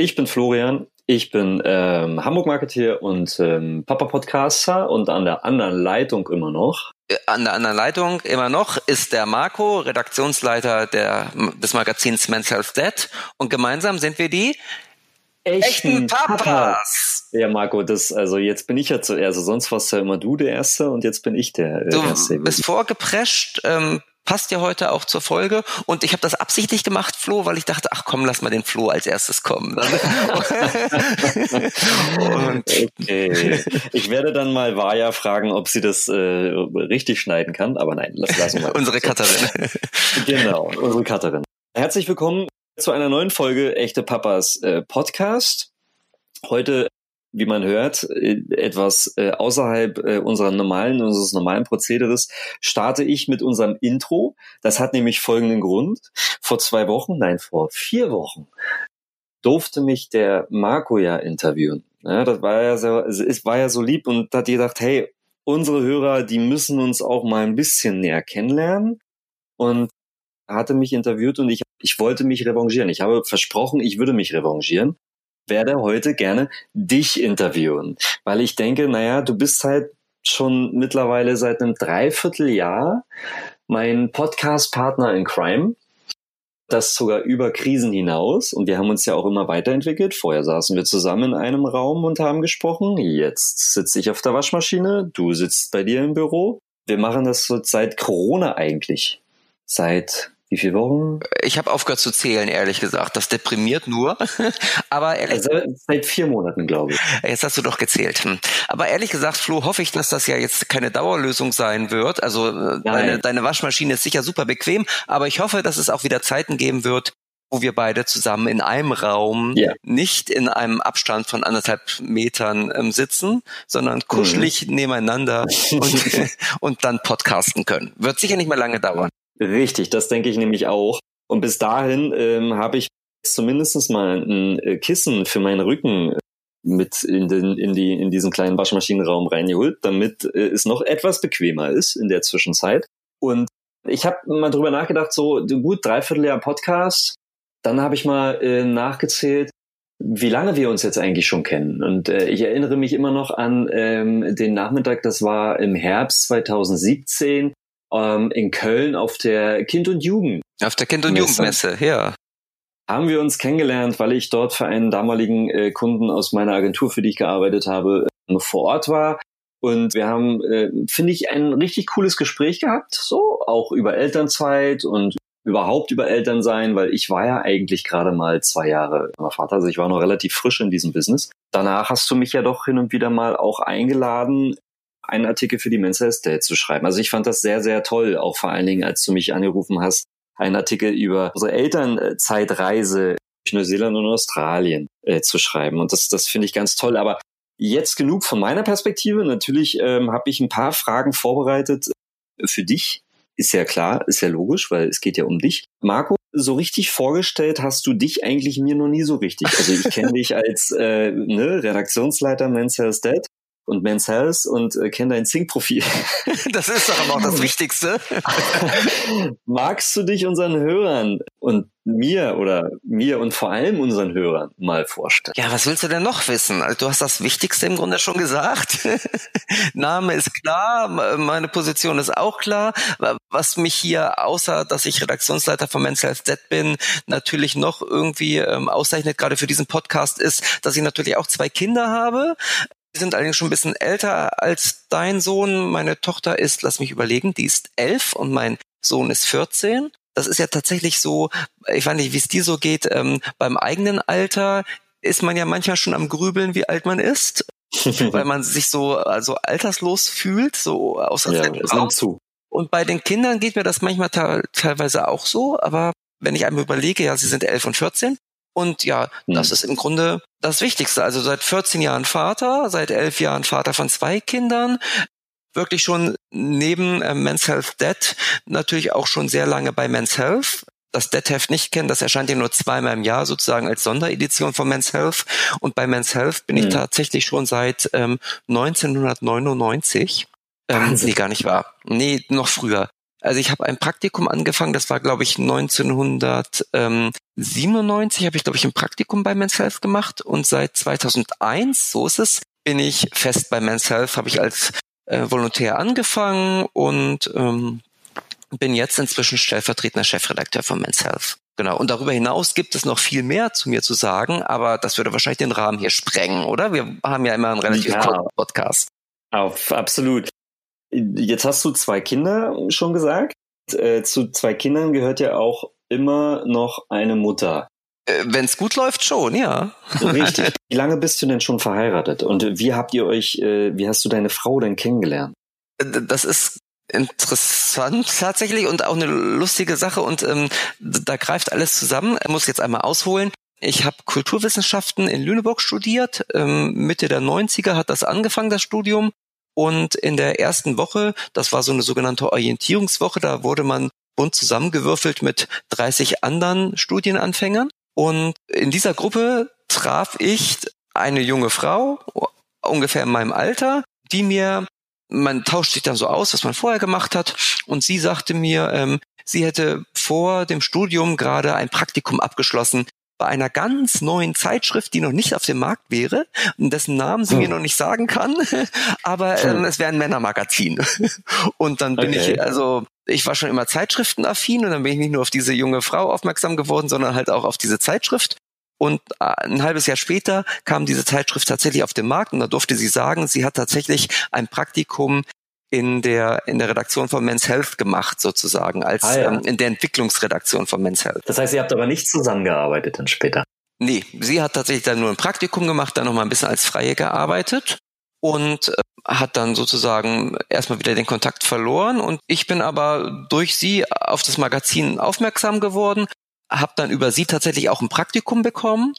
Ich bin Florian, ich bin ähm, Hamburg-Marketeer und ähm, Papa-Podcaster und an der anderen Leitung immer noch. Äh, an der anderen Leitung immer noch ist der Marco, Redaktionsleiter der, des Magazins Men's Health Dead und gemeinsam sind wir die echten, Papas. Papas. Ja, Marco, das, also jetzt bin ich ja zuerst, also sonst warst ja immer du der Erste und jetzt bin ich der du Erste. Du bist vorgeprescht, ähm, passt ja heute auch zur Folge. Und ich habe das absichtlich gemacht, Flo, weil ich dachte, ach komm, lass mal den Flo als erstes kommen. okay. Ich werde dann mal Vaja fragen, ob sie das äh, richtig schneiden kann, aber nein, lass, lassen wir Unsere Katharin. genau, unsere Katharin. Herzlich willkommen zu einer neuen Folge Echte Papas äh, Podcast. Heute wie man hört, äh, etwas äh, außerhalb äh, unserer normalen, unseres normalen Prozederes, starte ich mit unserem Intro. Das hat nämlich folgenden Grund. Vor zwei Wochen, nein, vor vier Wochen, durfte mich der Marco ja interviewen. Ja, das war ja so, es war ja so lieb und hat gedacht, hey, unsere Hörer, die müssen uns auch mal ein bisschen näher kennenlernen. Und hatte mich interviewt und ich, ich wollte mich revanchieren. Ich habe versprochen, ich würde mich revanchieren werde heute gerne dich interviewen, weil ich denke, naja, du bist halt schon mittlerweile seit einem Dreivierteljahr mein Podcast-Partner in Crime. Das sogar über Krisen hinaus. Und wir haben uns ja auch immer weiterentwickelt. Vorher saßen wir zusammen in einem Raum und haben gesprochen. Jetzt sitze ich auf der Waschmaschine. Du sitzt bei dir im Büro. Wir machen das so seit Corona eigentlich. Seit wie viele Wochen? Ich habe aufgehört zu zählen, ehrlich gesagt. Das deprimiert nur. Aber ehrlich also seit vier Monaten, glaube ich. Jetzt hast du doch gezählt. Hm. Aber ehrlich gesagt, Flo, hoffe ich, dass das ja jetzt keine Dauerlösung sein wird. Also äh, deine, deine Waschmaschine ist sicher super bequem, aber ich hoffe, dass es auch wieder Zeiten geben wird, wo wir beide zusammen in einem Raum, yeah. nicht in einem Abstand von anderthalb Metern ähm, sitzen, sondern kuschelig mhm. nebeneinander und, und dann podcasten können. Wird sicher nicht mehr lange dauern. Richtig, das denke ich nämlich auch. Und bis dahin ähm, habe ich zumindest mal ein äh, Kissen für meinen Rücken äh, mit in, den, in, die, in diesen kleinen Waschmaschinenraum reingeholt, damit äh, es noch etwas bequemer ist in der Zwischenzeit. Und ich habe mal drüber nachgedacht, so gut, dreiviertel Jahr Podcast. Dann habe ich mal äh, nachgezählt, wie lange wir uns jetzt eigentlich schon kennen. Und äh, ich erinnere mich immer noch an ähm, den Nachmittag, das war im Herbst 2017 ähm, in Köln auf der Kind und Jugend. Auf der Kind und Jugendmesse, ja. Haben wir uns kennengelernt, weil ich dort für einen damaligen äh, Kunden aus meiner Agentur, für die ich gearbeitet habe, äh, vor Ort war. Und wir haben, äh, finde ich, ein richtig cooles Gespräch gehabt, so auch über Elternzeit und überhaupt über Elternsein, weil ich war ja eigentlich gerade mal zwei Jahre Vater, also ich war noch relativ frisch in diesem Business. Danach hast du mich ja doch hin und wieder mal auch eingeladen, einen Artikel für die Men's Health Day zu schreiben. Also ich fand das sehr, sehr toll, auch vor allen Dingen, als du mich angerufen hast, einen Artikel über unsere Elternzeitreise durch Neuseeland und Australien äh, zu schreiben. Und das, das finde ich ganz toll. Aber jetzt genug von meiner Perspektive. Natürlich ähm, habe ich ein paar Fragen vorbereitet für dich. Ist ja klar, ist ja logisch, weil es geht ja um dich. Marco, so richtig vorgestellt hast du dich eigentlich mir noch nie so richtig. Also ich kenne dich als äh, ne, Redaktionsleiter Men's Health Dad und Men's Health und äh, kenne dein Zing-Profil. Das ist doch aber auch das Wichtigste. Magst du dich unseren Hörern und mir oder mir und vor allem unseren Hörern mal vorstellen? Ja, was willst du denn noch wissen? Also, du hast das Wichtigste im Grunde schon gesagt. Name ist klar, meine Position ist auch klar. Was mich hier, außer dass ich Redaktionsleiter von Men's Health Z bin, natürlich noch irgendwie ähm, auszeichnet, gerade für diesen Podcast, ist, dass ich natürlich auch zwei Kinder habe. Die sind allerdings schon ein bisschen älter als dein Sohn. Meine Tochter ist, lass mich überlegen, die ist elf und mein Sohn ist 14. Das ist ja tatsächlich so, ich weiß nicht, wie es dir so geht, ähm, beim eigenen Alter ist man ja manchmal schon am Grübeln, wie alt man ist, weil man sich so also alterslos fühlt, so außer ja, es nimmt zu. Und bei den Kindern geht mir das manchmal teilweise auch so, aber wenn ich einmal überlege, ja, sie sind elf und 14, und ja, mhm. das ist im Grunde das Wichtigste. Also seit 14 Jahren Vater, seit elf Jahren Vater von zwei Kindern, wirklich schon neben äh, Men's Health Dead natürlich auch schon sehr lange bei Men's Health. Das Dead-Heft nicht kennen, das erscheint ja nur zweimal im Jahr sozusagen als Sonderedition von Men's Health. Und bei Men's Health bin mhm. ich tatsächlich schon seit ähm, 1999. Ähm, nee, gar nicht wahr. Nee, noch früher. Also ich habe ein Praktikum angefangen, das war glaube ich 1997 97 habe ich, glaube ich, ein Praktikum bei Men's Health gemacht und seit 2001, so ist es, bin ich fest bei Men's Health, habe ich als äh, Volontär angefangen und ähm, bin jetzt inzwischen stellvertretender Chefredakteur von Men's Health. Genau. Und darüber hinaus gibt es noch viel mehr zu mir zu sagen, aber das würde wahrscheinlich den Rahmen hier sprengen, oder? Wir haben ja immer einen relativ ja, kurzen Podcast. Auf, absolut. Jetzt hast du zwei Kinder schon gesagt. Äh, zu zwei Kindern gehört ja auch immer noch eine Mutter. Äh, Wenn es gut läuft, schon, ja. Richtig. Wie lange bist du denn schon verheiratet? Und wie habt ihr euch, äh, wie hast du deine Frau denn kennengelernt? Das ist interessant tatsächlich und auch eine lustige Sache und ähm, da greift alles zusammen. Er muss jetzt einmal ausholen. Ich habe Kulturwissenschaften in Lüneburg studiert. Ähm, Mitte der 90er hat das angefangen, das Studium. Und in der ersten Woche, das war so eine sogenannte Orientierungswoche, da wurde man bunt zusammengewürfelt mit 30 anderen Studienanfängern. Und in dieser Gruppe traf ich eine junge Frau, ungefähr in meinem Alter, die mir, man tauscht sich dann so aus, was man vorher gemacht hat, und sie sagte mir, ähm, sie hätte vor dem Studium gerade ein Praktikum abgeschlossen bei einer ganz neuen Zeitschrift, die noch nicht auf dem Markt wäre und dessen Namen sie oh. mir noch nicht sagen kann, aber ähm, es wäre ein Männermagazin. Und dann bin okay. ich, also ich war schon immer Zeitschriftenaffin und dann bin ich nicht nur auf diese junge Frau aufmerksam geworden, sondern halt auch auf diese Zeitschrift. Und äh, ein halbes Jahr später kam diese Zeitschrift tatsächlich auf den Markt und da durfte sie sagen, sie hat tatsächlich ein Praktikum in der in der Redaktion von Men's Health gemacht sozusagen als ah, ja. ähm, in der Entwicklungsredaktion von Men's Health. Das heißt, ihr habt aber nicht zusammengearbeitet dann später. Nee, sie hat tatsächlich dann nur ein Praktikum gemacht, dann noch mal ein bisschen als Freie gearbeitet und äh, hat dann sozusagen erstmal wieder den Kontakt verloren und ich bin aber durch sie auf das Magazin aufmerksam geworden, habe dann über sie tatsächlich auch ein Praktikum bekommen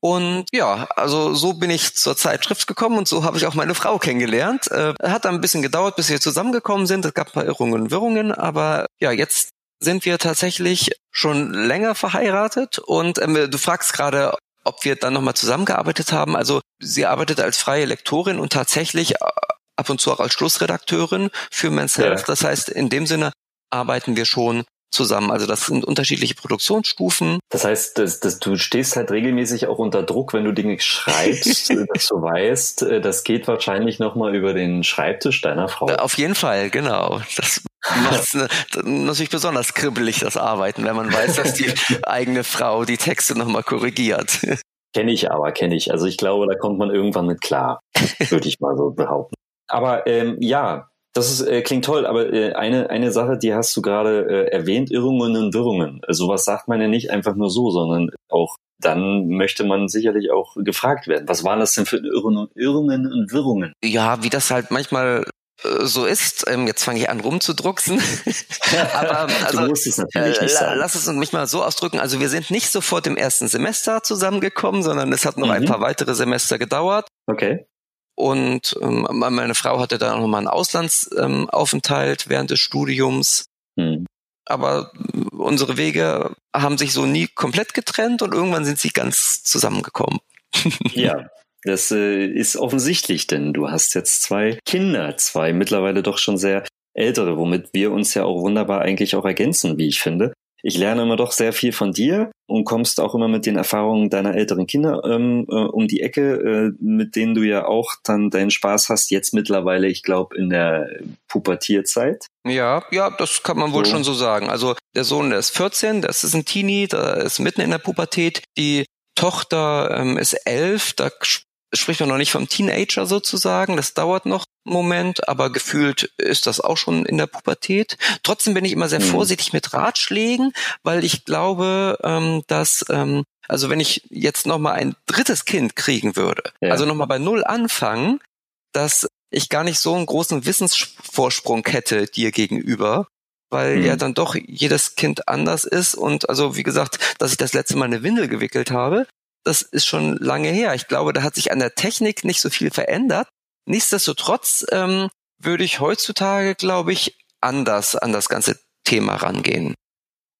und ja, also so bin ich zur Zeitschrift gekommen und so habe ich auch meine Frau kennengelernt. Äh, hat dann ein bisschen gedauert, bis wir zusammengekommen sind. Es gab ein paar Irrungen und Wirrungen, aber ja, jetzt sind wir tatsächlich schon länger verheiratet und ähm, du fragst gerade, ob wir dann nochmal zusammengearbeitet haben. Also sie arbeitet als freie Lektorin und tatsächlich äh, ab und zu auch als Schlussredakteurin für Men's Health. Ja. Das heißt, in dem Sinne arbeiten wir schon zusammen. Also das sind unterschiedliche Produktionsstufen. Das heißt, dass, dass du stehst halt regelmäßig auch unter Druck, wenn du Dinge schreibst, dass du weißt, äh, das geht wahrscheinlich nochmal über den Schreibtisch deiner Frau. Auf jeden Fall, genau. Das macht natürlich besonders kribbelig, das Arbeiten, wenn man weiß, dass die eigene Frau die Texte nochmal korrigiert. Kenne ich aber, kenne ich. Also ich glaube, da kommt man irgendwann mit klar, würde ich mal so behaupten. Aber ähm, ja, das ist, äh, klingt toll, aber äh, eine, eine Sache, die hast du gerade äh, erwähnt, Irrungen und Wirrungen. Also was sagt man ja nicht einfach nur so, sondern auch dann möchte man sicherlich auch gefragt werden. Was waren das denn für Irrungen und Wirrungen? Ja, wie das halt manchmal äh, so ist. Ähm, jetzt fange ich an rumzudrucksen. Aber also, du musst es natürlich äh, nicht sagen. Lass es mich mal so ausdrücken. Also wir sind nicht sofort im ersten Semester zusammengekommen, sondern es hat noch mhm. ein paar weitere Semester gedauert. Okay. Und ähm, meine Frau hatte da noch mal einen Auslandsaufenthalt ähm, während des Studiums. Hm. Aber unsere Wege haben sich so nie komplett getrennt und irgendwann sind sie ganz zusammengekommen. ja, das äh, ist offensichtlich, denn du hast jetzt zwei Kinder, zwei mittlerweile doch schon sehr ältere, womit wir uns ja auch wunderbar eigentlich auch ergänzen, wie ich finde ich lerne immer doch sehr viel von dir und kommst auch immer mit den Erfahrungen deiner älteren Kinder ähm, äh, um die Ecke, äh, mit denen du ja auch dann deinen Spaß hast, jetzt mittlerweile, ich glaube, in der Pubertierzeit. Ja, ja, das kann man wohl so. schon so sagen. Also der Sohn, der ist 14, das ist ein Teenie, da ist mitten in der Pubertät. Die Tochter ähm, ist elf, da spricht man noch nicht vom Teenager sozusagen, das dauert noch einen Moment, aber gefühlt ist das auch schon in der Pubertät. Trotzdem bin ich immer sehr mhm. vorsichtig mit Ratschlägen, weil ich glaube, ähm, dass ähm, also wenn ich jetzt noch mal ein drittes Kind kriegen würde, ja. also noch mal bei null anfangen, dass ich gar nicht so einen großen Wissensvorsprung hätte dir gegenüber, weil mhm. ja dann doch jedes Kind anders ist und also wie gesagt, dass ich das letzte Mal eine Windel gewickelt habe, das ist schon lange her. Ich glaube, da hat sich an der Technik nicht so viel verändert. Nichtsdestotrotz ähm, würde ich heutzutage, glaube ich, anders an das ganze Thema rangehen.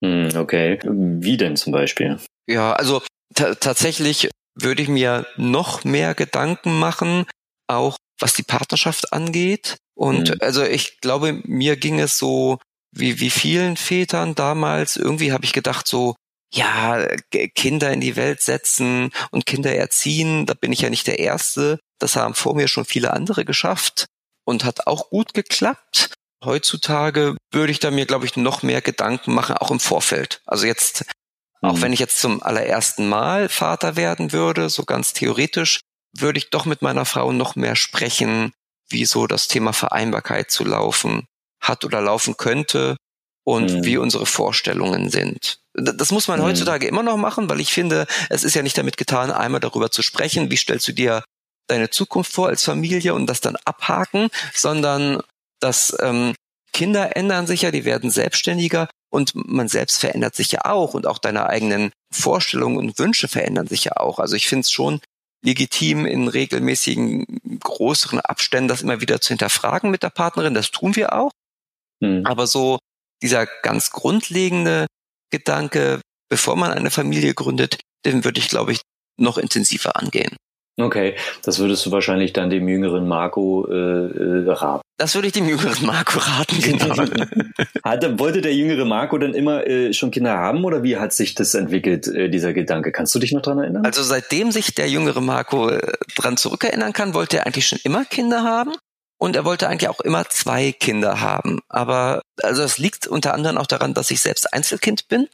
Hm, okay. Wie denn zum Beispiel? Ja, also tatsächlich würde ich mir noch mehr Gedanken machen, auch was die Partnerschaft angeht. Und mhm. also ich glaube, mir ging es so wie, wie vielen Vätern damals, irgendwie habe ich gedacht, so ja, Kinder in die Welt setzen und Kinder erziehen, da bin ich ja nicht der Erste. Das haben vor mir schon viele andere geschafft und hat auch gut geklappt. Heutzutage würde ich da mir, glaube ich, noch mehr Gedanken machen, auch im Vorfeld. Also jetzt, mhm. auch wenn ich jetzt zum allerersten Mal Vater werden würde, so ganz theoretisch, würde ich doch mit meiner Frau noch mehr sprechen, wie so das Thema Vereinbarkeit zu laufen hat oder laufen könnte und mhm. wie unsere Vorstellungen sind. Das muss man mhm. heutzutage immer noch machen, weil ich finde, es ist ja nicht damit getan, einmal darüber zu sprechen, wie stellst du dir deine Zukunft vor als Familie und das dann abhaken, sondern dass ähm, Kinder ändern sich ja, die werden selbstständiger und man selbst verändert sich ja auch und auch deine eigenen Vorstellungen und Wünsche verändern sich ja auch. Also ich finde es schon legitim, in regelmäßigen größeren Abständen das immer wieder zu hinterfragen mit der Partnerin. Das tun wir auch. Mhm. Aber so dieser ganz grundlegende Gedanke, bevor man eine Familie gründet, den würde ich, glaube ich, noch intensiver angehen. Okay, das würdest du wahrscheinlich dann dem jüngeren Marco äh, äh raten. Das würde ich dem jüngeren Marco raten, genau. Hatte, wollte der jüngere Marco dann immer äh, schon Kinder haben oder wie hat sich das entwickelt, äh, dieser Gedanke? Kannst du dich noch dran erinnern? Also seitdem sich der jüngere Marco äh, dran zurückerinnern kann, wollte er eigentlich schon immer Kinder haben. Und er wollte eigentlich auch immer zwei Kinder haben. Aber also es liegt unter anderem auch daran, dass ich selbst Einzelkind bin.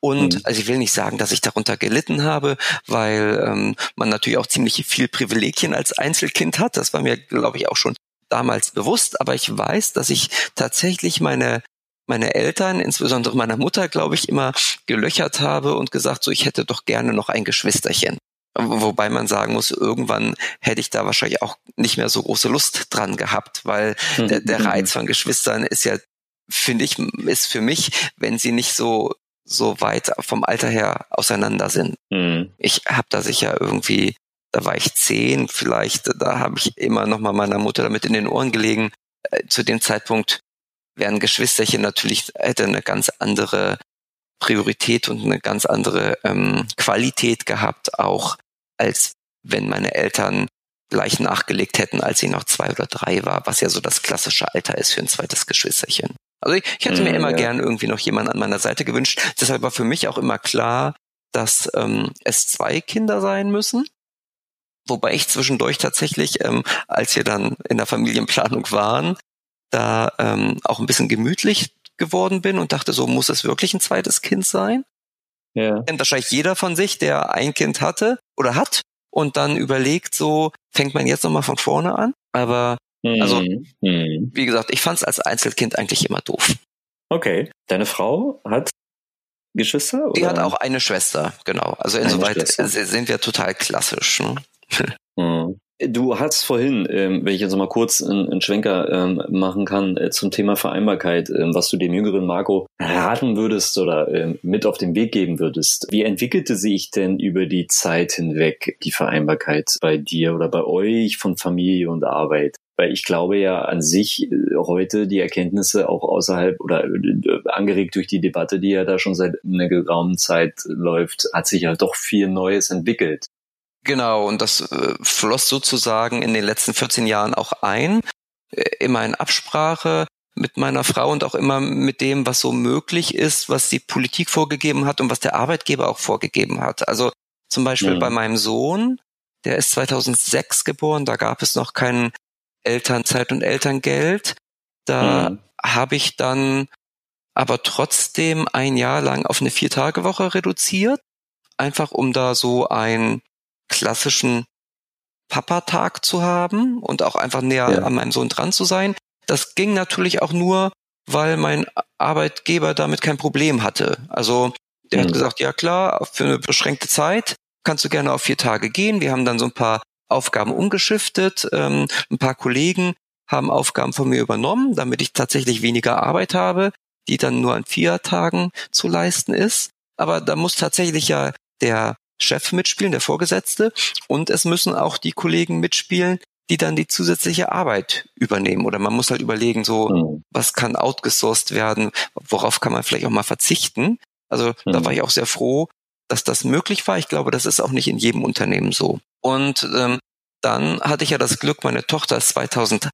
Und mhm. also ich will nicht sagen, dass ich darunter gelitten habe, weil ähm, man natürlich auch ziemlich viel Privilegien als Einzelkind hat. Das war mir, glaube ich, auch schon damals bewusst. Aber ich weiß, dass ich tatsächlich meine meine Eltern, insbesondere meiner Mutter, glaube ich, immer gelöchert habe und gesagt, so ich hätte doch gerne noch ein Geschwisterchen. Wobei man sagen muss, irgendwann hätte ich da wahrscheinlich auch nicht mehr so große Lust dran gehabt, weil mhm. der, der Reiz von Geschwistern ist ja, finde ich, ist für mich, wenn sie nicht so so weit vom Alter her auseinander sind. Mhm. Ich habe da sicher irgendwie, da war ich zehn, vielleicht, da habe ich immer noch mal meiner Mutter damit in den Ohren gelegen. Äh, zu dem Zeitpunkt wären Geschwisterchen natürlich hätte eine ganz andere Priorität und eine ganz andere ähm, Qualität gehabt, auch als wenn meine Eltern gleich nachgelegt hätten, als sie noch zwei oder drei war, was ja so das klassische Alter ist für ein zweites Geschwisterchen. Also ich, ich hätte mir mm, immer ja. gern irgendwie noch jemanden an meiner Seite gewünscht. Deshalb war für mich auch immer klar, dass ähm, es zwei Kinder sein müssen. Wobei ich zwischendurch tatsächlich, ähm, als wir dann in der Familienplanung waren, da ähm, auch ein bisschen gemütlich geworden bin und dachte, so muss es wirklich ein zweites Kind sein. Ja. Kennt wahrscheinlich jeder von sich, der ein Kind hatte oder hat und dann überlegt, so fängt man jetzt nochmal von vorne an. Aber mhm. also, mhm. wie gesagt, ich fand es als Einzelkind eigentlich immer doof. Okay. Deine Frau hat Geschwister? Oder? Die hat auch eine Schwester, genau. Also insoweit sind wir total klassisch. Ne? Mhm. Du hast vorhin, ähm, wenn ich jetzt mal kurz einen, Schwenker ähm, machen kann äh, zum Thema Vereinbarkeit, ähm, was du dem jüngeren Marco raten würdest oder mit auf den Weg geben würdest. Wie entwickelte sich denn über die Zeit hinweg die Vereinbarkeit bei dir oder bei euch von Familie und Arbeit? Weil ich glaube ja an sich äh, heute die Erkenntnisse auch außerhalb oder äh, angeregt durch die Debatte, die ja da schon seit einer geraumen Zeit läuft, hat sich ja doch viel Neues entwickelt. Genau, und das äh, floss sozusagen in den letzten 14 Jahren auch ein, äh, immer in Absprache mit meiner Frau und auch immer mit dem, was so möglich ist, was die Politik vorgegeben hat und was der Arbeitgeber auch vorgegeben hat. Also zum Beispiel mhm. bei meinem Sohn, der ist 2006 geboren, da gab es noch kein Elternzeit und Elterngeld. Da mhm. habe ich dann aber trotzdem ein Jahr lang auf eine Viertagewoche reduziert, einfach um da so ein klassischen Papa-Tag zu haben und auch einfach näher ja. an meinem Sohn dran zu sein. Das ging natürlich auch nur, weil mein Arbeitgeber damit kein Problem hatte. Also der mhm. hat gesagt, ja klar, für eine beschränkte Zeit kannst du gerne auf vier Tage gehen. Wir haben dann so ein paar Aufgaben umgeschiftet. Ähm, ein paar Kollegen haben Aufgaben von mir übernommen, damit ich tatsächlich weniger Arbeit habe, die dann nur an vier Tagen zu leisten ist. Aber da muss tatsächlich ja der Chef mitspielen, der Vorgesetzte, und es müssen auch die Kollegen mitspielen, die dann die zusätzliche Arbeit übernehmen. Oder man muss halt überlegen, so, mhm. was kann outgesourced werden, worauf kann man vielleicht auch mal verzichten. Also mhm. da war ich auch sehr froh, dass das möglich war. Ich glaube, das ist auch nicht in jedem Unternehmen so. Und ähm, dann hatte ich ja das Glück, meine Tochter ist 2008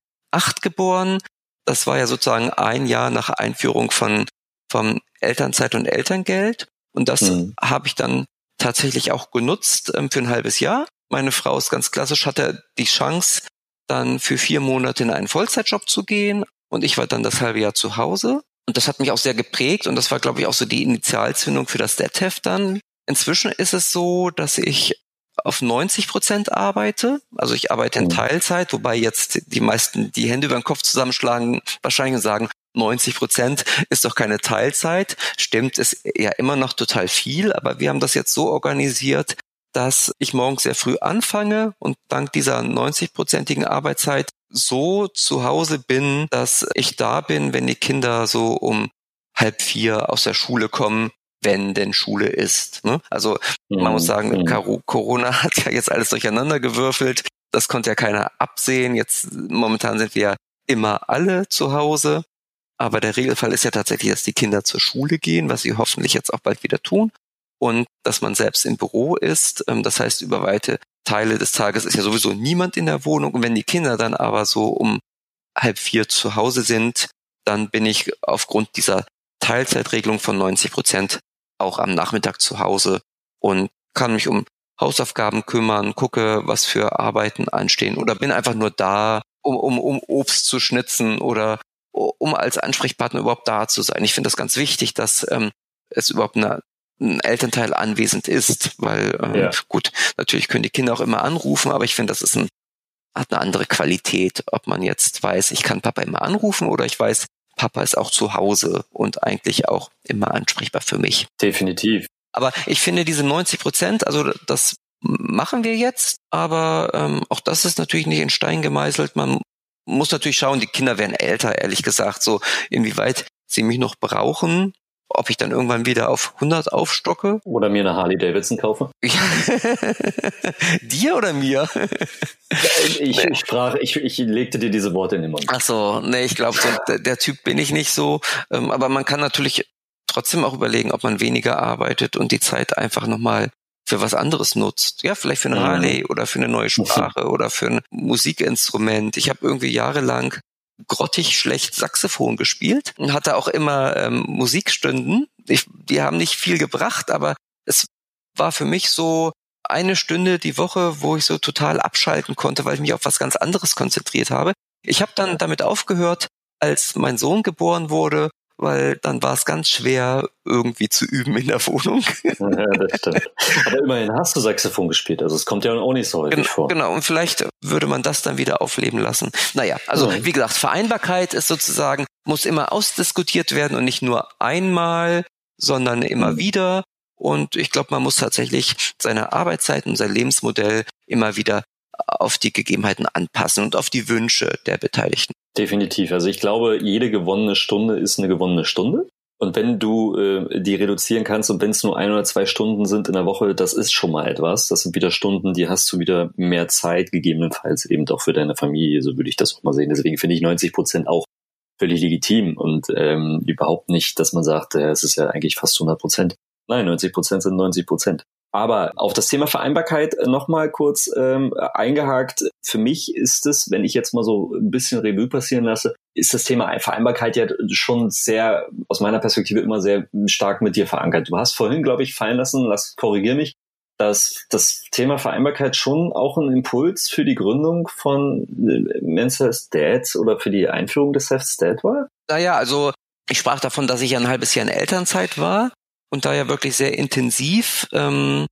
geboren. Das war ja sozusagen ein Jahr nach Einführung von vom Elternzeit und Elterngeld. Und das mhm. habe ich dann tatsächlich auch genutzt ähm, für ein halbes Jahr. Meine Frau ist ganz klassisch, hatte die Chance, dann für vier Monate in einen Vollzeitjob zu gehen. Und ich war dann das halbe Jahr zu Hause. Und das hat mich auch sehr geprägt. Und das war, glaube ich, auch so die Initialzündung für das Deadheft dann. Inzwischen ist es so, dass ich auf 90 Prozent arbeite. Also ich arbeite in mhm. Teilzeit, wobei jetzt die meisten die Hände über den Kopf zusammenschlagen, wahrscheinlich sagen, 90 Prozent ist doch keine Teilzeit. Stimmt, ist ja immer noch total viel, aber wir haben das jetzt so organisiert, dass ich morgens sehr früh anfange und dank dieser 90-prozentigen Arbeitszeit so zu Hause bin, dass ich da bin, wenn die Kinder so um halb vier aus der Schule kommen, wenn denn Schule ist. Ne? Also man mhm. muss sagen, mhm. Corona hat ja jetzt alles durcheinander gewürfelt. Das konnte ja keiner absehen. Jetzt momentan sind wir immer alle zu Hause. Aber der Regelfall ist ja tatsächlich, dass die Kinder zur Schule gehen, was sie hoffentlich jetzt auch bald wieder tun. Und dass man selbst im Büro ist. Ähm, das heißt, über weite Teile des Tages ist ja sowieso niemand in der Wohnung. Und wenn die Kinder dann aber so um halb vier zu Hause sind, dann bin ich aufgrund dieser Teilzeitregelung von 90 Prozent auch am Nachmittag zu Hause und kann mich um Hausaufgaben kümmern, gucke, was für Arbeiten anstehen oder bin einfach nur da, um, um, um Obst zu schnitzen oder um als Ansprechpartner überhaupt da zu sein. Ich finde das ganz wichtig, dass ähm, es überhaupt eine, ein Elternteil anwesend ist, weil ähm, ja. gut, natürlich können die Kinder auch immer anrufen, aber ich finde, das ist ein, hat eine andere Qualität, ob man jetzt weiß, ich kann Papa immer anrufen oder ich weiß, Papa ist auch zu Hause und eigentlich auch immer ansprechbar für mich. Definitiv. Aber ich finde diese 90 Prozent, also das machen wir jetzt, aber ähm, auch das ist natürlich nicht in Stein gemeißelt. Man muss natürlich schauen, die Kinder werden älter, ehrlich gesagt, so inwieweit sie mich noch brauchen ob ich dann irgendwann wieder auf 100 aufstocke. Oder mir eine Harley Davidson kaufe. dir oder mir? ich, ich sprach, ich, ich legte dir diese Worte in den Mund. Ach so, nee, ich glaube, so, der, der, Typ bin ich nicht so. Ähm, aber man kann natürlich trotzdem auch überlegen, ob man weniger arbeitet und die Zeit einfach nochmal für was anderes nutzt. Ja, vielleicht für eine mhm. Harley oder für eine neue Sprache oder für ein Musikinstrument. Ich habe irgendwie jahrelang grottig schlecht Saxophon gespielt und hatte auch immer ähm, Musikstunden. Ich, die haben nicht viel gebracht, aber es war für mich so eine Stunde die Woche, wo ich so total abschalten konnte, weil ich mich auf was ganz anderes konzentriert habe. Ich habe dann damit aufgehört, als mein Sohn geboren wurde weil dann war es ganz schwer, irgendwie zu üben in der Wohnung. Ja, das stimmt. Aber immerhin hast du Saxophon gespielt, also es kommt ja auch nicht so häufig genau, vor. Genau, und vielleicht würde man das dann wieder aufleben lassen. Naja, also mhm. wie gesagt, Vereinbarkeit ist sozusagen, muss immer ausdiskutiert werden und nicht nur einmal, sondern immer mhm. wieder. Und ich glaube, man muss tatsächlich seine Arbeitszeiten, sein Lebensmodell immer wieder auf die Gegebenheiten anpassen und auf die Wünsche der Beteiligten. Definitiv. Also ich glaube, jede gewonnene Stunde ist eine gewonnene Stunde. Und wenn du äh, die reduzieren kannst und wenn es nur ein oder zwei Stunden sind in der Woche, das ist schon mal etwas. Das sind wieder Stunden, die hast du wieder mehr Zeit, gegebenenfalls eben doch für deine Familie. So würde ich das auch mal sehen. Deswegen finde ich 90 Prozent auch völlig legitim und ähm, überhaupt nicht, dass man sagt, äh, es ist ja eigentlich fast 100 Prozent. Nein, 90 Prozent sind 90 Prozent. Aber auf das Thema Vereinbarkeit nochmal kurz ähm, eingehakt. Für mich ist es, wenn ich jetzt mal so ein bisschen Revue passieren lasse, ist das Thema Vereinbarkeit ja schon sehr, aus meiner Perspektive immer sehr stark mit dir verankert. Du hast vorhin, glaube ich, fallen lassen, lass korrigier mich, dass das Thema Vereinbarkeit schon auch ein Impuls für die Gründung von äh, Men's Health Dad oder für die Einführung des Health Dad war? Naja, also ich sprach davon, dass ich ein halbes Jahr in Elternzeit war und da ja wirklich sehr intensiv ähm,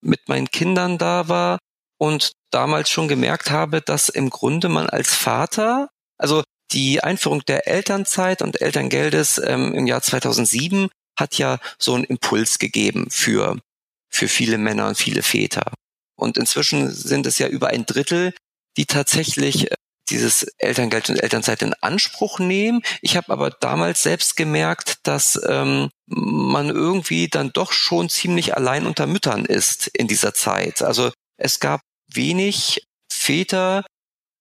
mit meinen Kindern da war und damals schon gemerkt habe, dass im Grunde man als Vater, also die Einführung der Elternzeit und Elterngeldes ähm, im Jahr 2007 hat ja so einen Impuls gegeben für, für viele Männer und viele Väter. Und inzwischen sind es ja über ein Drittel, die tatsächlich dieses Elterngeld und Elternzeit in Anspruch nehmen. Ich habe aber damals selbst gemerkt, dass ähm, man irgendwie dann doch schon ziemlich allein unter Müttern ist in dieser Zeit. Also es gab wenig Väter,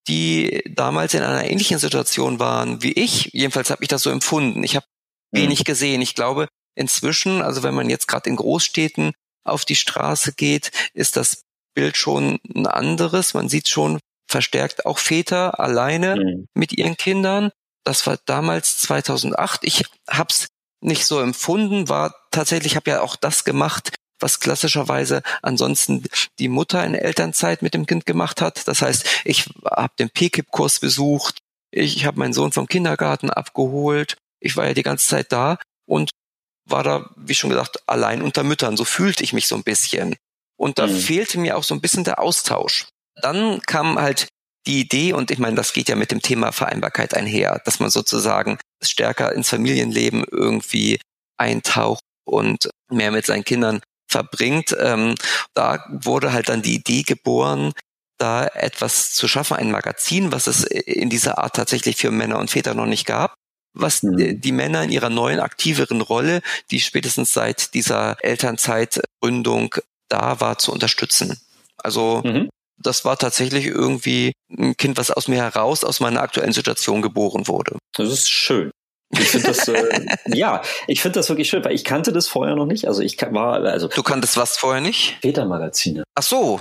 die damals in einer ähnlichen Situation waren wie ich. Jedenfalls habe ich das so empfunden. Ich habe mhm. wenig gesehen. Ich glaube, inzwischen, also wenn man jetzt gerade in Großstädten auf die Straße geht, ist das Bild schon ein anderes. Man sieht schon verstärkt auch Väter alleine mhm. mit ihren Kindern. Das war damals 2008. Ich hab's nicht so empfunden, war tatsächlich, habe ja auch das gemacht, was klassischerweise ansonsten die Mutter in Elternzeit mit dem Kind gemacht hat. Das heißt, ich habe den PKIP-Kurs besucht, ich habe meinen Sohn vom Kindergarten abgeholt, ich war ja die ganze Zeit da und war da, wie schon gesagt, allein unter Müttern. So fühlte ich mich so ein bisschen. Und da mhm. fehlte mir auch so ein bisschen der Austausch. Dann kam halt die Idee, und ich meine, das geht ja mit dem Thema Vereinbarkeit einher, dass man sozusagen stärker ins Familienleben irgendwie eintaucht und mehr mit seinen Kindern verbringt. Ähm, da wurde halt dann die Idee geboren, da etwas zu schaffen, ein Magazin, was es in dieser Art tatsächlich für Männer und Väter noch nicht gab, was mhm. die Männer in ihrer neuen aktiveren Rolle, die spätestens seit dieser Elternzeitgründung da war, zu unterstützen. Also mhm. Das war tatsächlich irgendwie ein Kind, was aus mir heraus, aus meiner aktuellen Situation geboren wurde. Das ist schön. Ich finde das, äh, ja, ich finde das wirklich schön, weil ich kannte das vorher noch nicht. Also ich war, also. Du kanntest was vorher nicht? Vätermagazine. Ach so.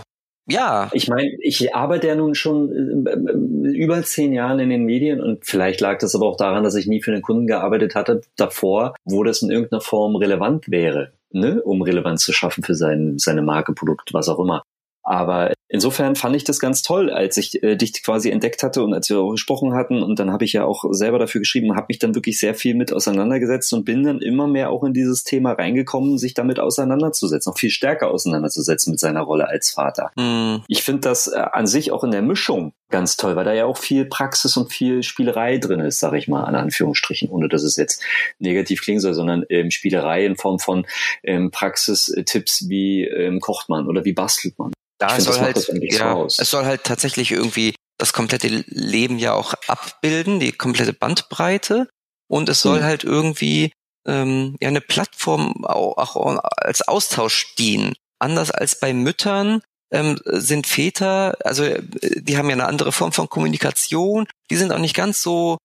Ja. Ich meine, ich arbeite ja nun schon äh, über zehn Jahren in den Medien und vielleicht lag das aber auch daran, dass ich nie für einen Kunden gearbeitet hatte davor, wo das in irgendeiner Form relevant wäre, ne, um Relevanz zu schaffen für sein, seine Marke, Produkt, was auch immer. Aber insofern fand ich das ganz toll, als ich äh, dich quasi entdeckt hatte und als wir auch gesprochen hatten. Und dann habe ich ja auch selber dafür geschrieben, habe mich dann wirklich sehr viel mit auseinandergesetzt und bin dann immer mehr auch in dieses Thema reingekommen, sich damit auseinanderzusetzen, noch viel stärker auseinanderzusetzen mit seiner Rolle als Vater. Mhm. Ich finde das äh, an sich auch in der Mischung ganz toll, weil da ja auch viel Praxis und viel Spielerei drin ist, sage ich mal, an Anführungsstrichen, ohne dass es jetzt negativ klingen soll, sondern ähm, Spielerei in Form von ähm, Praxistipps, wie ähm, kocht man oder wie bastelt man da find, soll halt, ja, es soll halt tatsächlich irgendwie das komplette Leben ja auch abbilden, die komplette Bandbreite. Und es soll hm. halt irgendwie ähm, ja eine Plattform auch, auch als Austausch dienen. Anders als bei Müttern ähm, sind Väter, also äh, die haben ja eine andere Form von Kommunikation, die sind auch nicht ganz so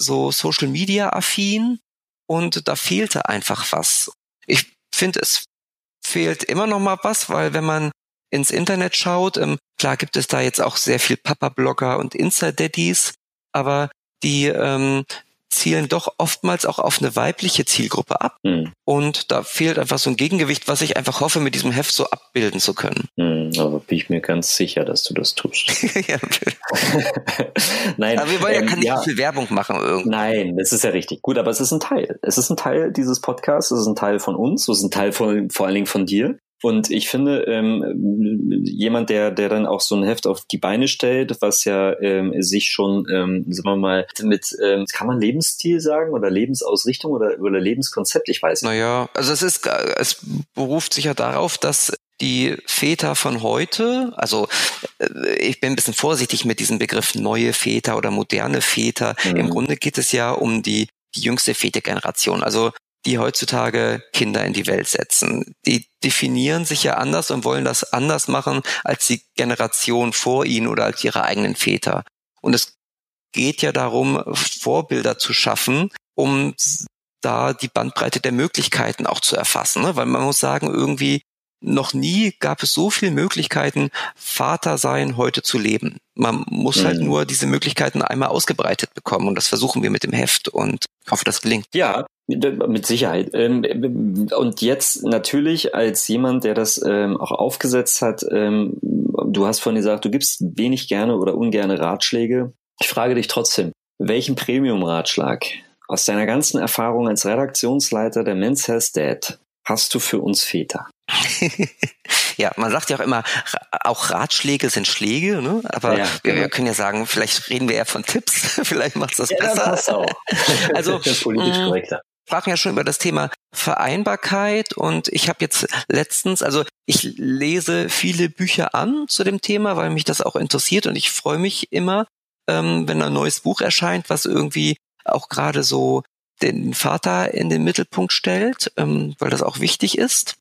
so Social Media affin und da fehlte einfach was. Ich finde, es fehlt immer noch mal was, weil wenn man ins Internet schaut, ähm, klar gibt es da jetzt auch sehr viel Papa-Blogger und Insta-Daddies, aber die ähm, zielen doch oftmals auch auf eine weibliche Zielgruppe ab. Mhm. Und da fehlt einfach so ein Gegengewicht, was ich einfach hoffe, mit diesem Heft so abbilden zu können. Mhm, aber bin ich mir ganz sicher, dass du das tust. ja, Nein, aber wir wollen ähm, ja keine ja, viel Werbung machen. Irgendwie. Nein, das ist ja richtig. Gut, aber es ist ein Teil. Es ist ein Teil dieses Podcasts, es ist ein Teil von uns, es ist ein Teil von, vor allen Dingen von dir. Und ich finde, ähm, jemand, der, der dann auch so ein Heft auf die Beine stellt, was ja ähm, sich schon, ähm, sagen wir mal, mit, ähm, kann man Lebensstil sagen oder Lebensausrichtung oder, oder Lebenskonzept, ich weiß nicht. Naja, also es ist, es beruft sich ja darauf, dass die Väter von heute, also äh, ich bin ein bisschen vorsichtig mit diesem Begriff neue Väter oder moderne Väter. Mhm. Im Grunde geht es ja um die, die jüngste Vätergeneration. Also die heutzutage Kinder in die Welt setzen. Die definieren sich ja anders und wollen das anders machen als die Generation vor ihnen oder als ihre eigenen Väter. Und es geht ja darum, Vorbilder zu schaffen, um da die Bandbreite der Möglichkeiten auch zu erfassen. Ne? Weil man muss sagen, irgendwie noch nie gab es so viele Möglichkeiten, Vater sein heute zu leben. Man muss halt mhm. halt nur diese Möglichkeiten einmal ausgebreitet bekommen und das versuchen wir mit dem Heft und ich hoffe, das gelingt. Ja, mit Sicherheit. Ähm, und jetzt natürlich als jemand, der das ähm, auch aufgesetzt hat, ähm, du hast vorhin gesagt, du gibst wenig gerne oder ungerne Ratschläge. Ich frage dich trotzdem, welchen Premium-Ratschlag aus deiner ganzen Erfahrung als Redaktionsleiter der Men's Health Dad hast du für uns Väter? ja, man sagt ja auch immer, auch Ratschläge sind Schläge, ne? aber ja, wir, genau. wir, können ja sagen, vielleicht reden wir eher von Tipps, vielleicht macht das ja, besser. Das auch. also politisch mm, korrekter sprachen ja schon über das Thema Vereinbarkeit und ich habe jetzt letztens, also ich lese viele Bücher an zu dem Thema, weil mich das auch interessiert und ich freue mich immer, ähm, wenn ein neues Buch erscheint, was irgendwie auch gerade so den Vater in den Mittelpunkt stellt, ähm, weil das auch wichtig ist.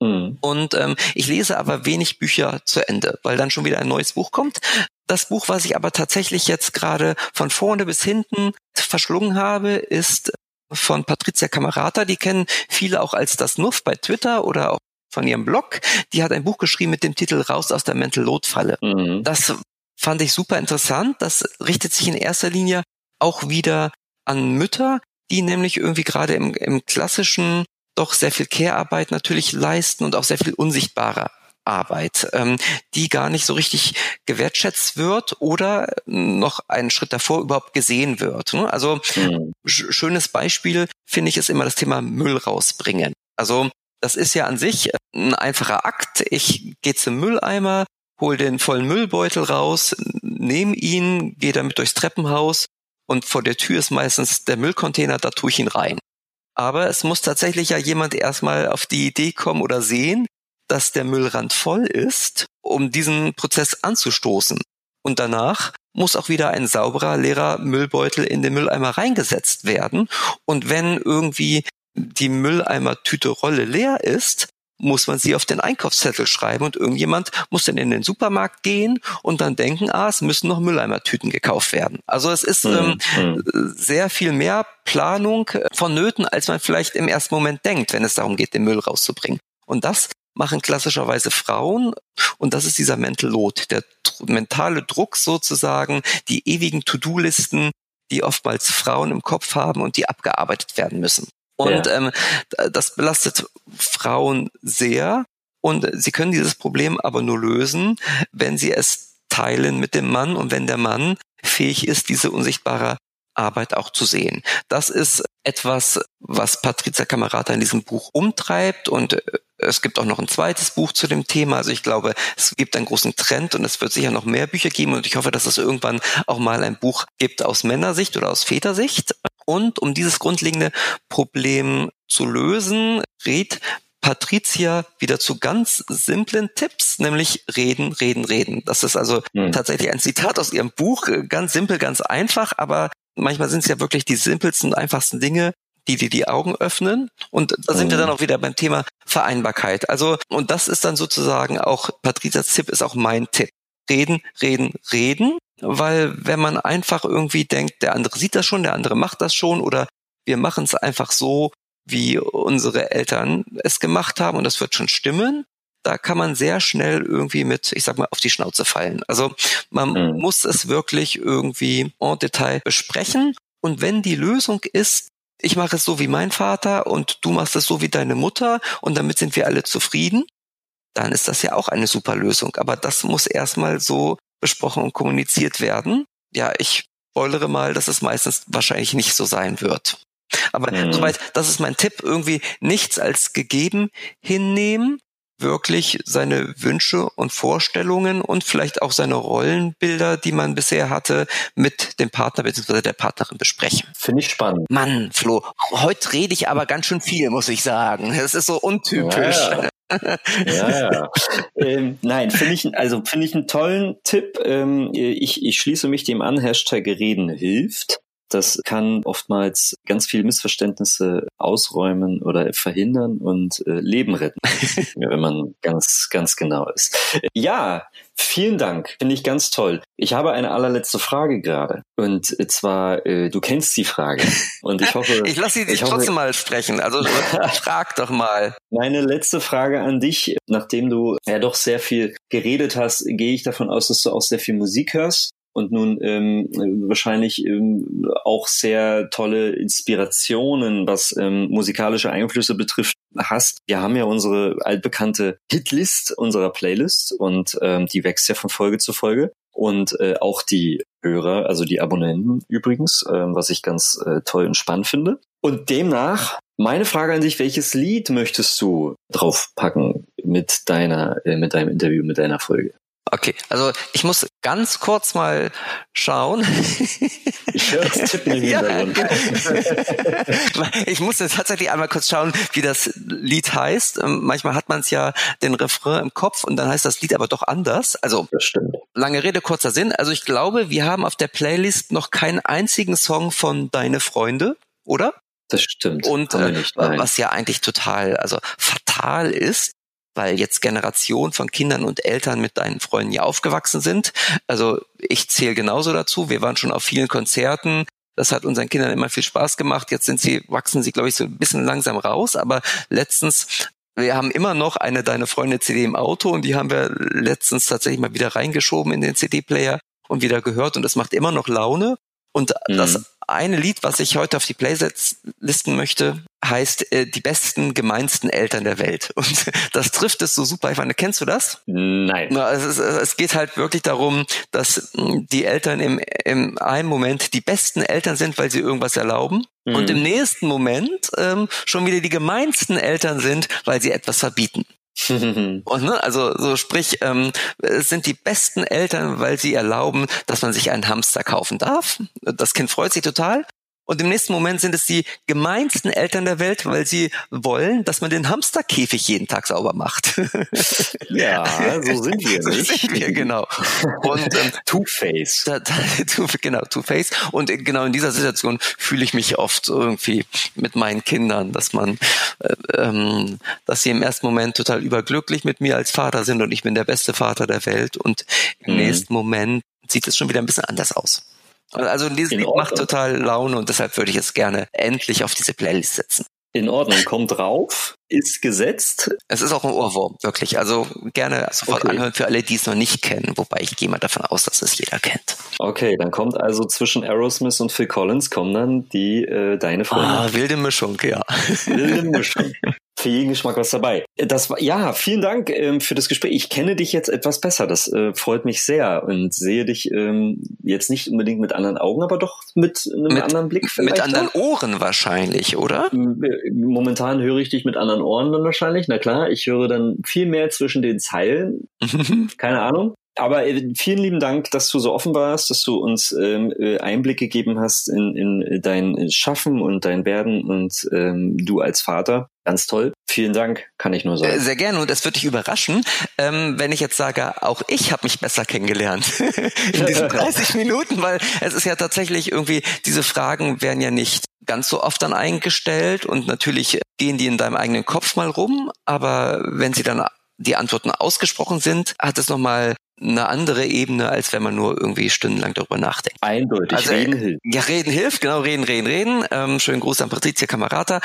Mhm. Und ähm, ich lese aber wenig Bücher zu Ende, weil dann schon wieder ein neues Buch kommt. Das Buch, was ich aber tatsächlich jetzt gerade von vorne bis hinten verschlungen habe, ist von Patricia Camerata. Die kennen viele auch als das Nuff bei Twitter oder auch von ihrem Blog. Die hat ein Buch geschrieben mit dem Titel Raus aus der Mental Load Falle. Mhm. Das fand ich super interessant. Das richtet sich in erster Linie auch wieder an Mütter, die nämlich irgendwie gerade im, im klassischen doch sehr viel Care-Arbeit natürlich leisten und auch sehr viel unsichtbare Arbeit, ähm, die gar nicht so richtig gewertschätzt wird oder noch einen Schritt davor überhaupt gesehen wird. Ne? Also mhm. schönes Beispiel finde ich ist immer das Thema Müll rausbringen. Also das ist ja an sich ein einfacher Akt. Ich gehe zum Mülleimer, hol den vollen Müllbeutel raus, nehme ihn, gehe damit durchs Treppenhaus und vor der Tür ist meistens der Müllcontainer, da tue ich ihn rein. Aber es muss tatsächlich ja jemand erstmal auf die Idee kommen oder sehen, dass der Müllrand voll ist, um diesen Prozess anzustoßen. Und danach muss auch wieder ein sauberer, leerer Müllbeutel in den Mülleimer reingesetzt werden. Und wenn irgendwie die Mülleimertüte Rolle leer ist, muss man sie auf den Einkaufszettel schreiben und irgendjemand muss dann in den Supermarkt gehen und dann denken, ah, es müssen noch Mülleimertüten gekauft werden. Also es ist ähm, mhm. sehr viel mehr Planung vonnöten, als man vielleicht im ersten Moment denkt, wenn es darum geht, den Müll rauszubringen. Und das machen klassischerweise Frauen und das ist dieser Mental Load, der mentale Druck sozusagen, die ewigen To-Do-Listen, die oftmals Frauen im Kopf haben und die abgearbeitet werden müssen. Und ja. ähm, das belastet Frauen sehr. Und sie können dieses Problem aber nur lösen, wenn sie es teilen mit dem Mann und wenn der Mann fähig ist, diese unsichtbare Arbeit auch zu sehen. Das ist etwas, was Patricia Camerata in diesem Buch umtreibt und äh, es gibt auch noch ein zweites Buch zu dem Thema. Also ich glaube, es gibt einen großen Trend und es wird sicher noch mehr Bücher geben und ich hoffe, dass es irgendwann auch mal ein Buch gibt aus Männersicht oder aus Vätersicht. Und um dieses grundlegende Problem zu lösen, rät Patricia wieder zu ganz simplen Tipps, nämlich reden, reden, reden. Das ist also hm. tatsächlich ein Zitat aus ihrem Buch, ganz simpel, ganz einfach, aber manchmal sind es ja wirklich die simpelsten, einfachsten Dinge, die dir die Augen öffnen. Und da sind wir dann mhm. auch wieder beim Thema Vereinbarkeit. Also, und das ist dann sozusagen auch, Patricias Tipp ist auch mein Tipp. Reden, reden, reden. Weil wenn man einfach irgendwie denkt, der andere sieht das schon, der andere macht das schon oder wir machen es einfach so, wie unsere Eltern es gemacht haben und das wird schon stimmen, da kann man sehr schnell irgendwie mit, ich sag mal, auf die Schnauze fallen. Also man mhm. muss es wirklich irgendwie en Detail besprechen. Und wenn die Lösung ist, ich mache es so wie mein Vater und du machst es so wie deine Mutter und damit sind wir alle zufrieden, dann ist das ja auch eine super Lösung. Aber das muss erstmal so besprochen und kommuniziert werden. Ja, ich spoilere mal, dass es meistens wahrscheinlich nicht so sein wird. Aber mhm. soweit, das ist mein Tipp, irgendwie nichts als gegeben hinnehmen, wirklich seine Wünsche und Vorstellungen und vielleicht auch seine Rollenbilder, die man bisher hatte, mit dem Partner bzw. der Partnerin besprechen. Finde ich spannend. Mann, Flo, heute rede ich aber ganz schön viel, muss ich sagen. Es ist so untypisch. Ja, ja. ja. ähm, nein, finde ich, also finde ich einen tollen Tipp. Ähm, ich, ich schließe mich dem an. Hashtag Reden hilft. Das kann oftmals ganz viele Missverständnisse ausräumen oder verhindern und äh, Leben retten, wenn man ganz, ganz genau ist. Ja, vielen Dank. Finde ich ganz toll. Ich habe eine allerletzte Frage gerade. Und zwar, äh, du kennst die Frage. Und ich hoffe. ich lasse sie trotzdem mal sprechen. Also frag doch mal. Meine letzte Frage an dich, nachdem du ja doch sehr viel geredet hast, gehe ich davon aus, dass du auch sehr viel Musik hörst und nun ähm, wahrscheinlich ähm, auch sehr tolle Inspirationen, was ähm, musikalische Einflüsse betrifft, hast. Wir haben ja unsere altbekannte Hitlist unserer Playlist und ähm, die wächst ja von Folge zu Folge. Und äh, auch die Hörer, also die Abonnenten übrigens, äh, was ich ganz äh, toll und spannend finde. Und demnach meine Frage an dich, welches Lied möchtest du draufpacken mit deiner, äh, mit deinem Interview, mit deiner Folge? Okay, also ich muss ganz kurz mal schauen. Ich höre das Tippen im Hintergrund. Ja, ich muss jetzt tatsächlich einmal kurz schauen, wie das Lied heißt. Ähm, manchmal hat man es ja den Refrain im Kopf und dann heißt das Lied aber doch anders. Also das stimmt. lange Rede, kurzer Sinn. Also ich glaube, wir haben auf der Playlist noch keinen einzigen Song von Deine Freunde, oder? Das stimmt. Und äh, was ja eigentlich total, also fatal ist, weil jetzt Generationen von Kindern und Eltern mit deinen Freunden ja aufgewachsen sind. Also ich zähle genauso dazu. Wir waren schon auf vielen Konzerten. Das hat unseren Kindern immer viel Spaß gemacht. Jetzt sind sie, wachsen sie, glaube ich, so ein bisschen langsam raus. Aber letztens wir haben immer noch eine Deine Freunde CD im Auto und die haben wir letztens tatsächlich mal wieder reingeschoben in den CD-Player und wieder gehört und es macht immer noch Laune. Und mhm. das eine Lied, was ich heute auf die Playlist listen möchte, heißt äh, die besten, gemeinsten Eltern der Welt. Und das trifft es so super. Ich meine, kennst du das? Nein. Na, es, ist, es geht halt wirklich darum, dass hm, die Eltern im, im einen Moment die besten Eltern sind, weil sie irgendwas erlauben. Mhm. Und im nächsten Moment ähm, schon wieder die gemeinsten Eltern sind, weil sie etwas verbieten. Und ne, also so sprich, ähm, es sind die besten Eltern, weil sie erlauben, dass man sich einen Hamster kaufen darf. Das Kind freut sich total. Und im nächsten Moment sind es die gemeinsten Eltern der Welt, weil sie wollen, dass man den Hamsterkäfig jeden Tag sauber macht. ja, so sind wir so nicht. Sind wir, genau. Und ähm, Two-Face. genau, Two-Face. Und genau in dieser Situation fühle ich mich oft irgendwie mit meinen Kindern, dass man, äh, ähm, dass sie im ersten Moment total überglücklich mit mir als Vater sind und ich bin der beste Vater der Welt. Und im mhm. nächsten Moment sieht es schon wieder ein bisschen anders aus. Also dieses Lied macht total Laune und deshalb würde ich es gerne endlich auf diese Playlist setzen. In Ordnung, kommt drauf, ist gesetzt. Es ist auch ein Ohrwurm, wirklich. Also gerne sofort okay. anhören für alle, die es noch nicht kennen, wobei ich gehe mal davon aus, dass es jeder kennt. Okay, dann kommt also zwischen Aerosmith und Phil Collins kommen dann die äh, deine Freunde. Ah, wilde Mischung, ja. Wilde Mischung. für jeden Geschmack was dabei. Das war, ja, vielen Dank ähm, für das Gespräch. Ich kenne dich jetzt etwas besser. Das äh, freut mich sehr und sehe dich ähm, jetzt nicht unbedingt mit anderen Augen, aber doch mit einem mit, anderen Blick. Vielleicht mit anderen auch. Ohren wahrscheinlich, oder? Äh, momentan höre ich dich mit anderen Ohren dann wahrscheinlich. Na klar, ich höre dann viel mehr zwischen den Zeilen. Keine Ahnung. Aber äh, vielen lieben Dank, dass du so offen warst, dass du uns ähm, äh, Einblick gegeben hast in, in dein Schaffen und dein Werden und ähm, du als Vater. Ganz toll. Vielen Dank, kann ich nur sagen. Sehr gerne und es wird dich überraschen, ähm, wenn ich jetzt sage, auch ich habe mich besser kennengelernt in diesen 30 Minuten, weil es ist ja tatsächlich irgendwie, diese Fragen werden ja nicht ganz so oft dann eingestellt und natürlich gehen die in deinem eigenen Kopf mal rum, aber wenn sie dann die Antworten ausgesprochen sind, hat es nochmal eine andere Ebene, als wenn man nur irgendwie stundenlang darüber nachdenkt. Eindeutig. Also, reden hilft. Ja, reden hilft, genau, reden, reden, reden. Ähm, schönen Gruß an Patricia Camerata.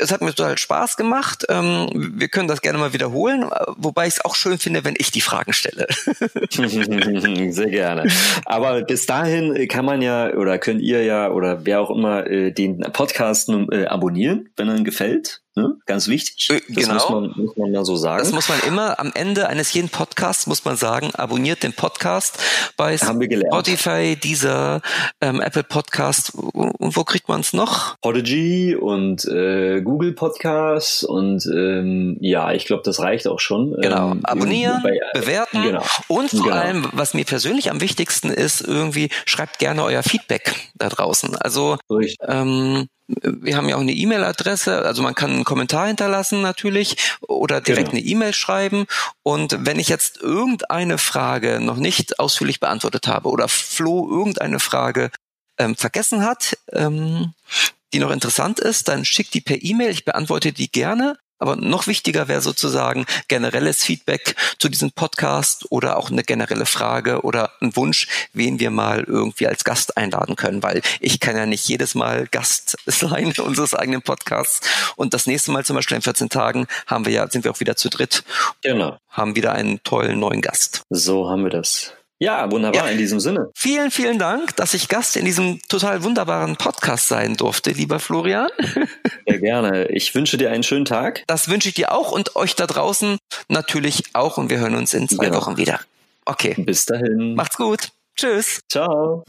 Es hat mir total Spaß gemacht. Ähm, wir können das gerne mal wiederholen, wobei ich es auch schön finde, wenn ich die Fragen stelle. Sehr gerne. Aber bis dahin kann man ja oder könnt ihr ja oder wer auch immer äh, den Podcast äh, abonnieren, wenn er gefällt. Ne? Ganz wichtig. Äh, das genau. muss man, muss man mal so sagen. Das muss man immer am Ende eines jeden Podcasts muss man sagen, abonniert den Podcast bei Spotify, dieser ähm, Apple Podcast. Und wo kriegt man es noch? Podigy und äh, Google Podcasts und ähm, ja, ich glaube, das reicht auch schon. Genau. Ähm, Abonnieren, bei, bewerten genau. und vor genau. allem, was mir persönlich am wichtigsten ist, irgendwie schreibt gerne euer Feedback da draußen. Also ähm, wir haben ja auch eine E-Mail-Adresse, also man kann einen Kommentar hinterlassen natürlich oder direkt genau. eine E-Mail schreiben. Und wenn ich jetzt irgendeine Frage noch nicht ausführlich beantwortet habe oder Flo irgendeine Frage ähm, vergessen hat, ähm, die noch interessant ist, dann schickt die per E-Mail. Ich beantworte die gerne. Aber noch wichtiger wäre sozusagen generelles Feedback zu diesem Podcast oder auch eine generelle Frage oder ein Wunsch, wen wir mal irgendwie als Gast einladen können, weil ich kann ja nicht jedes Mal Gast sein unseres eigenen Podcasts. Und das nächste Mal zum Beispiel in 14 Tagen haben wir ja, sind wir auch wieder zu dritt. Genau. Haben wieder einen tollen neuen Gast. So haben wir das. Ja, wunderbar, ja. in diesem Sinne. Vielen, vielen Dank, dass ich Gast in diesem total wunderbaren Podcast sein durfte, lieber Florian. Sehr gerne. Ich wünsche dir einen schönen Tag. Das wünsche ich dir auch und euch da draußen natürlich auch und wir hören uns in zwei genau. Wochen wieder. Okay. Bis dahin. Macht's gut. Tschüss. Ciao.